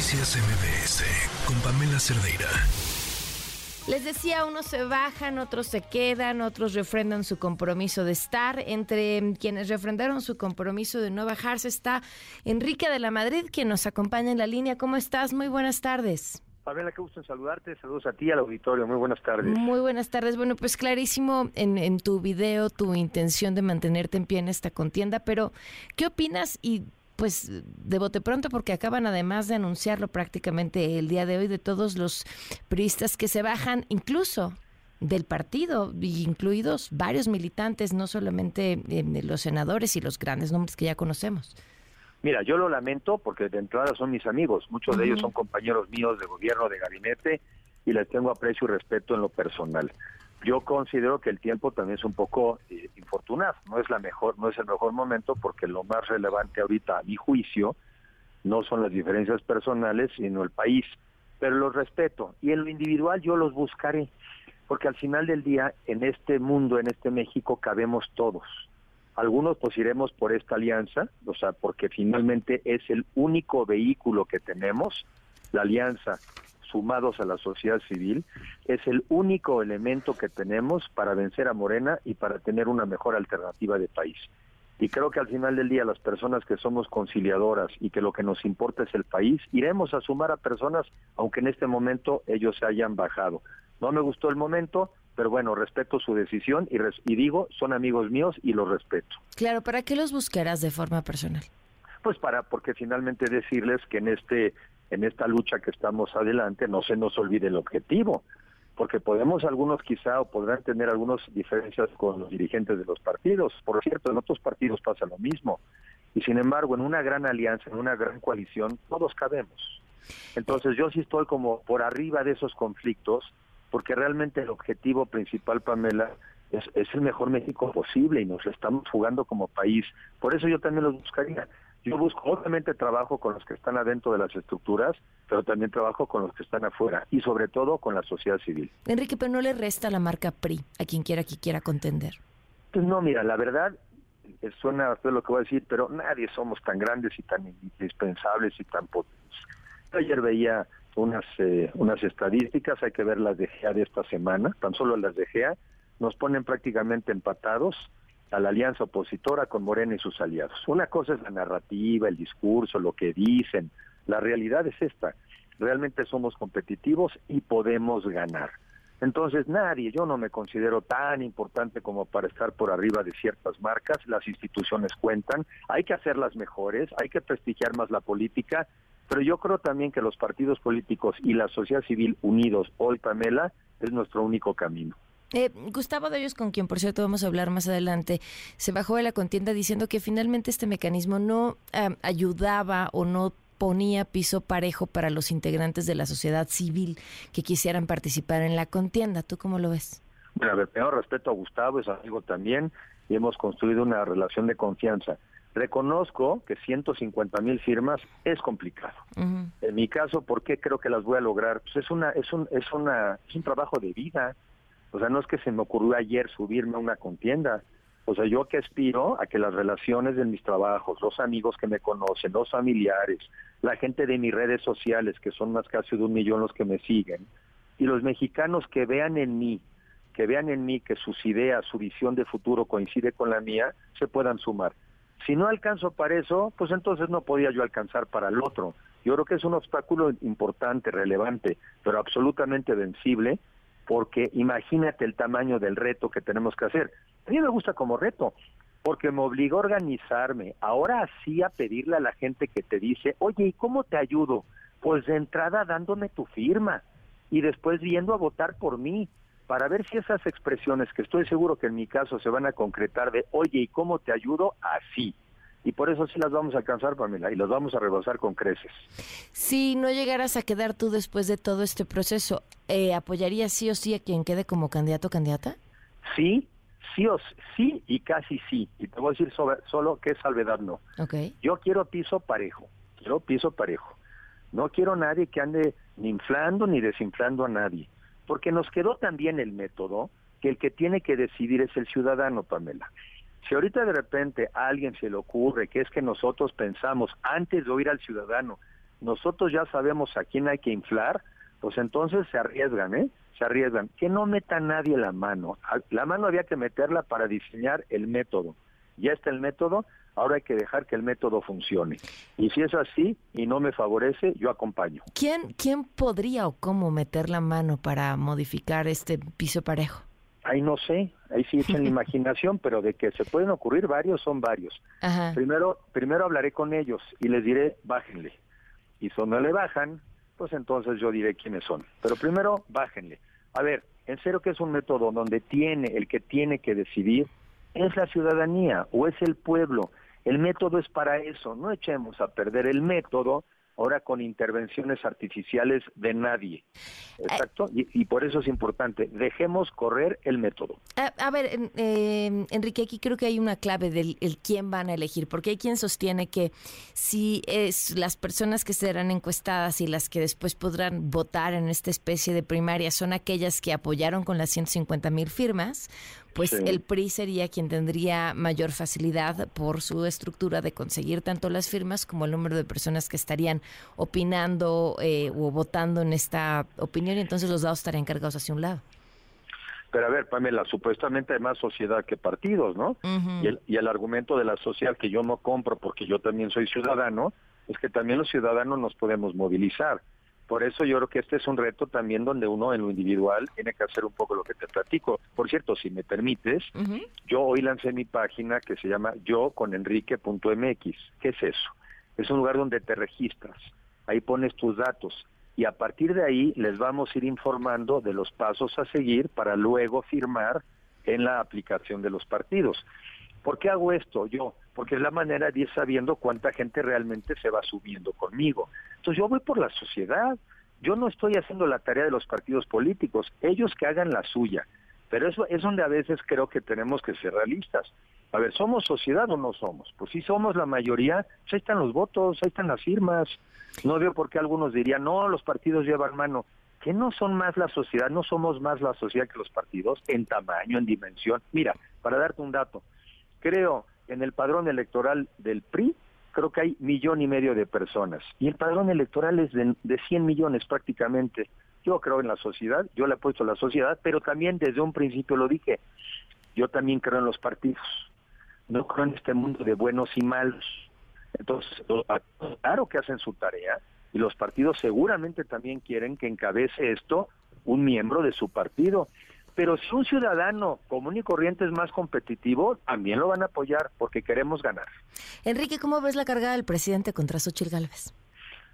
Noticias MBS con Pamela Cerdeira. Les decía, unos se bajan, otros se quedan, otros refrendan su compromiso de estar. Entre quienes refrendaron su compromiso de no bajarse está Enrique de la Madrid, quien nos acompaña en la línea. ¿Cómo estás? Muy buenas tardes. Pamela, qué gusto en saludarte. Saludos a ti y al auditorio. Muy buenas tardes. Muy buenas tardes. Bueno, pues clarísimo en, en tu video tu intención de mantenerte en pie en esta contienda, pero ¿qué opinas y pues de bote pronto porque acaban además de anunciarlo prácticamente el día de hoy de todos los priistas que se bajan incluso del partido, incluidos varios militantes, no solamente eh, los senadores y los grandes nombres que ya conocemos. Mira, yo lo lamento porque de entrada son mis amigos, muchos de ellos son compañeros míos de gobierno, de gabinete, y les tengo aprecio y respeto en lo personal yo considero que el tiempo también es un poco eh, infortunado, no es la mejor, no es el mejor momento porque lo más relevante ahorita a mi juicio no son las diferencias personales, sino el país, pero los respeto y en lo individual yo los buscaré, porque al final del día en este mundo, en este México cabemos todos. Algunos pues iremos por esta alianza, o sea, porque finalmente es el único vehículo que tenemos, la alianza sumados a la sociedad civil, es el único elemento que tenemos para vencer a Morena y para tener una mejor alternativa de país. Y creo que al final del día las personas que somos conciliadoras y que lo que nos importa es el país, iremos a sumar a personas, aunque en este momento ellos se hayan bajado. No me gustó el momento, pero bueno, respeto su decisión y, y digo, son amigos míos y los respeto. Claro, ¿para qué los buscarás de forma personal? Pues para, porque finalmente decirles que en este en esta lucha que estamos adelante no se nos olvide el objetivo, porque podemos algunos quizá o podrán tener algunas diferencias con los dirigentes de los partidos. Por cierto, en otros partidos pasa lo mismo. Y sin embargo, en una gran alianza, en una gran coalición, todos cabemos. Entonces yo sí estoy como por arriba de esos conflictos, porque realmente el objetivo principal, Pamela, es, el mejor México posible y nos estamos jugando como país. Por eso yo también los buscaría. Yo busco, obviamente trabajo con los que están adentro de las estructuras, pero también trabajo con los que están afuera y sobre todo con la sociedad civil. Enrique, pero no le resta la marca PRI a quien quiera que quiera contender. Pues no, mira, la verdad, eh, suena a lo que voy a decir, pero nadie somos tan grandes y tan indispensables y tan potentes. Ayer veía unas eh, unas estadísticas, hay que ver las de GEA de esta semana, tan solo las de GEA, nos ponen prácticamente empatados a la alianza opositora con Morena y sus aliados. Una cosa es la narrativa, el discurso, lo que dicen. La realidad es esta. Realmente somos competitivos y podemos ganar. Entonces nadie, yo no me considero tan importante como para estar por arriba de ciertas marcas, las instituciones cuentan, hay que hacerlas mejores, hay que prestigiar más la política, pero yo creo también que los partidos políticos y la sociedad civil unidos hoy, Pamela, es nuestro único camino. Eh, Gustavo de ellos, con quien por cierto vamos a hablar más adelante, se bajó de la contienda diciendo que finalmente este mecanismo no ayudaba o no ponía piso parejo para los integrantes de la sociedad civil que quisieran participar en la contienda. ¿Tú cómo lo ves? Bueno, a ver, tengo respeto a Gustavo, es amigo también, y hemos construido una relación de confianza. Reconozco que 150 mil firmas es complicado. En mi caso, ¿por qué creo que las voy a lograr? Pues es una, es un, es una, es un trabajo de vida. O sea, no es que se me ocurrió ayer subirme a una contienda. O sea, yo que aspiro a que las relaciones de mis trabajos, los amigos que me conocen, los familiares, la gente de mis redes sociales, que son más casi de un millón los que me siguen, y los mexicanos que vean en mí, que vean en mí que sus ideas, su visión de futuro coincide con la mía, se puedan sumar. Si no alcanzo para eso, pues entonces no podía yo alcanzar para el otro. Yo creo que es un obstáculo importante, relevante, pero absolutamente vencible porque imagínate el tamaño del reto que tenemos que hacer. A mí me gusta como reto, porque me obliga a organizarme, ahora sí a pedirle a la gente que te dice, oye, ¿y cómo te ayudo? Pues de entrada dándome tu firma y después viendo a votar por mí para ver si esas expresiones que estoy seguro que en mi caso se van a concretar de, oye, ¿y cómo te ayudo? Así y por eso sí las vamos a alcanzar, Pamela, y las vamos a rebasar con creces. Si no llegaras a quedar tú después de todo este proceso, eh, ¿apoyarías sí o sí a quien quede como candidato o candidata? Sí, sí o sí y casi sí. Y te voy a decir solo que salvedad no. Okay. Yo quiero piso parejo, quiero piso parejo. No quiero nadie que ande ni inflando ni desinflando a nadie, porque nos quedó también el método que el que tiene que decidir es el ciudadano, Pamela. Si ahorita de repente a alguien se le ocurre que es que nosotros pensamos antes de oír al ciudadano nosotros ya sabemos a quién hay que inflar, pues entonces se arriesgan, ¿eh? Se arriesgan. Que no meta nadie la mano. La mano había que meterla para diseñar el método. Ya está el método, ahora hay que dejar que el método funcione. Y si es así y no me favorece, yo acompaño. ¿Quién, quién podría o cómo meter la mano para modificar este piso parejo? Ahí no sé, ahí sí echan la imaginación, pero de que se pueden ocurrir varios, son varios. Primero, primero hablaré con ellos y les diré, bájenle. Y si no le bajan, pues entonces yo diré quiénes son. Pero primero, bájenle. A ver, en serio que es un método donde tiene, el que tiene que decidir, es la ciudadanía o es el pueblo. El método es para eso, no echemos a perder el método ahora con intervenciones artificiales de nadie. Exacto, y, por eso es importante, dejemos correr el método. A, ver, eh, Enrique, aquí creo que hay una clave del el quién van a elegir, porque hay quien sostiene que si es las personas que serán encuestadas y las que después podrán votar en esta especie de primaria son aquellas que apoyaron con las 150 mil firmas, pues el PRI sería quien tendría mayor facilidad por su estructura de conseguir tanto las firmas como el número de personas que estarían opinando eh, o votando en esta opinión y entonces los dados estarían cargados hacia un lado. Pero a ver, Pamela, supuestamente hay más sociedad que partidos, ¿no? y, el, y el argumento de la sociedad que yo no compro porque yo también soy ciudadano, es que también los ciudadanos nos podemos movilizar. Por eso yo creo que este es un reto también donde uno en lo individual tiene que hacer un poco lo que te platico. Por cierto, si me permites, yo hoy lancé mi página que se llama yo con enrique.mx. ¿Qué es eso? Es un lugar donde te registras, ahí pones tus datos y a partir de ahí les vamos a ir informando de los pasos a seguir para luego firmar en la aplicación de los partidos. ¿Por qué hago esto yo? Porque es la manera de ir sabiendo cuánta gente realmente se va subiendo conmigo. Entonces yo voy por la sociedad, yo no estoy haciendo la tarea de los partidos políticos, ellos que hagan la suya. Pero eso es donde a veces creo que tenemos que ser realistas. A ver, ¿somos sociedad o no somos? Pues si somos la mayoría, pues ahí están los votos, ahí están las firmas. No veo por qué algunos dirían, no, los partidos llevan mano. Que no son más la sociedad, no somos más la sociedad que los partidos en tamaño, en dimensión. Mira, para darte un dato, creo en el padrón electoral del PRI, creo que hay millón y medio de personas. Y el padrón electoral es de, de 100 millones prácticamente. Yo creo en la sociedad, yo le he puesto a la sociedad, pero también desde un principio lo dije, yo también creo en los partidos. No creo en este mundo de buenos y malos. Entonces, claro que hacen su tarea y los partidos seguramente también quieren que encabece esto un miembro de su partido. Pero si un ciudadano común y corriente es más competitivo, también lo van a apoyar porque queremos ganar. Enrique, ¿cómo ves la carga del presidente contra Xochitl Gálvez?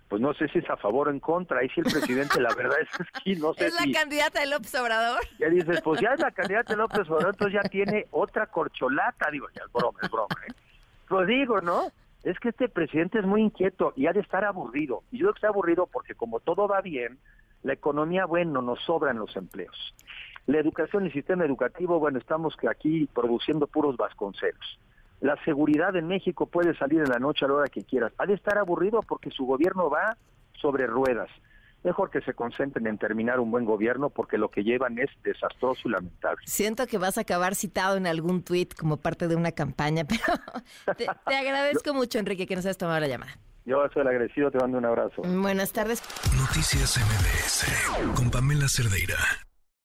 Pues no sé si es a favor o en contra. Ahí sí el presidente, la verdad es que no sé ¿Es la candidata de López Obrador? Ya dices, pues ya es la candidata de López Obrador, entonces ya tiene otra corcholata. Digo, ya es broma, es broma. ¿eh? Pues digo, ¿no? Es que este presidente es muy inquieto y ha de estar aburrido. Y yo creo que está aburrido porque como todo va bien, la economía, bueno, nos sobran los empleos. La educación y el sistema educativo, bueno, estamos aquí produciendo puros vasconcelos. La seguridad en México puede salir en la noche a la hora que quieras. Ha de estar aburrido porque su gobierno va sobre ruedas. Mejor que se concentren en terminar un buen gobierno porque lo que llevan es desastroso y lamentable. Siento que vas a acabar citado en algún tuit como parte de una campaña, pero te, te agradezco mucho, Enrique, que nos hayas tomado la llamada. Yo soy el agresivo, te mando un abrazo. Buenas tardes. Noticias MBS con Pamela Cerdeira.